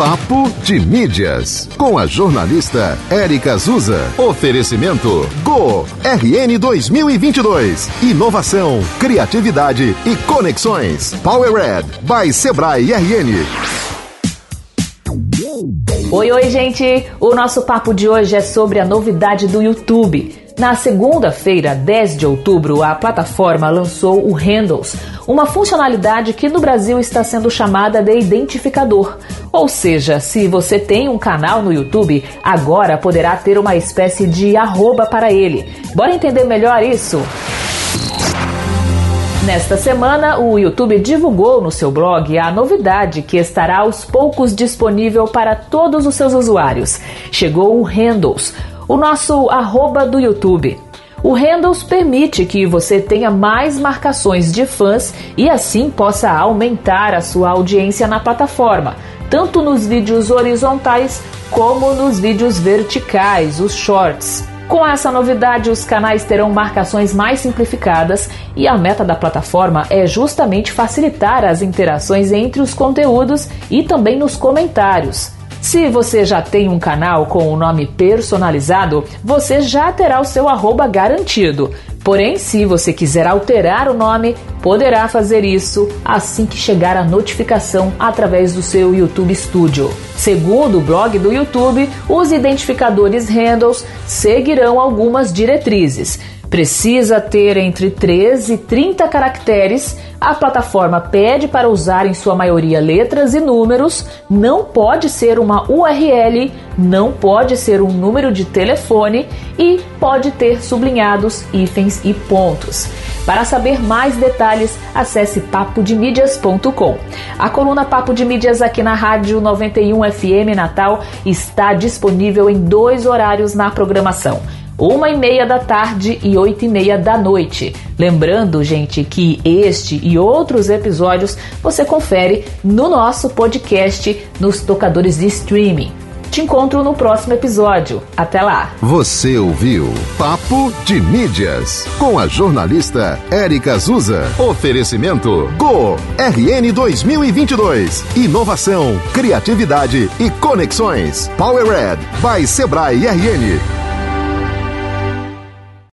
Papo de Mídias, com a jornalista Érica Azusa. Oferecimento Go RN 2022. Inovação, criatividade e conexões. Power Red by Sebrae RN. Oi, oi, gente! O nosso papo de hoje é sobre a novidade do YouTube. Na segunda-feira, 10 de outubro, a plataforma lançou o Handles, uma funcionalidade que no Brasil está sendo chamada de identificador. Ou seja, se você tem um canal no YouTube, agora poderá ter uma espécie de arroba para ele. Bora entender melhor isso? Nesta semana, o YouTube divulgou no seu blog a novidade que estará aos poucos disponível para todos os seus usuários. Chegou o Handles, o nosso arroba do YouTube. O Handles permite que você tenha mais marcações de fãs e assim possa aumentar a sua audiência na plataforma, tanto nos vídeos horizontais como nos vídeos verticais, os shorts. Com essa novidade, os canais terão marcações mais simplificadas e a meta da plataforma é justamente facilitar as interações entre os conteúdos e também nos comentários. Se você já tem um canal com o nome personalizado, você já terá o seu arroba garantido. Porém, se você quiser alterar o nome, poderá fazer isso assim que chegar a notificação através do seu YouTube Studio. Segundo o blog do YouTube, os identificadores handles seguirão algumas diretrizes. Precisa ter entre 13 e 30 caracteres. A plataforma pede para usar em sua maioria letras e números. Não pode ser uma URL, não pode ser um número de telefone e pode ter sublinhados, hífens e pontos. Para saber mais detalhes, acesse papodemídias.com. A coluna Papo de Mídias aqui na Rádio 91 FM Natal está disponível em dois horários na programação uma e meia da tarde e oito e meia da noite. Lembrando, gente, que este e outros episódios você confere no nosso podcast nos tocadores de streaming. Te encontro no próximo episódio. Até lá. Você ouviu Papo de Mídias com a jornalista Érica Azusa. Oferecimento Go RN 2022. Inovação, criatividade e conexões. Power Red by Sebrae RN.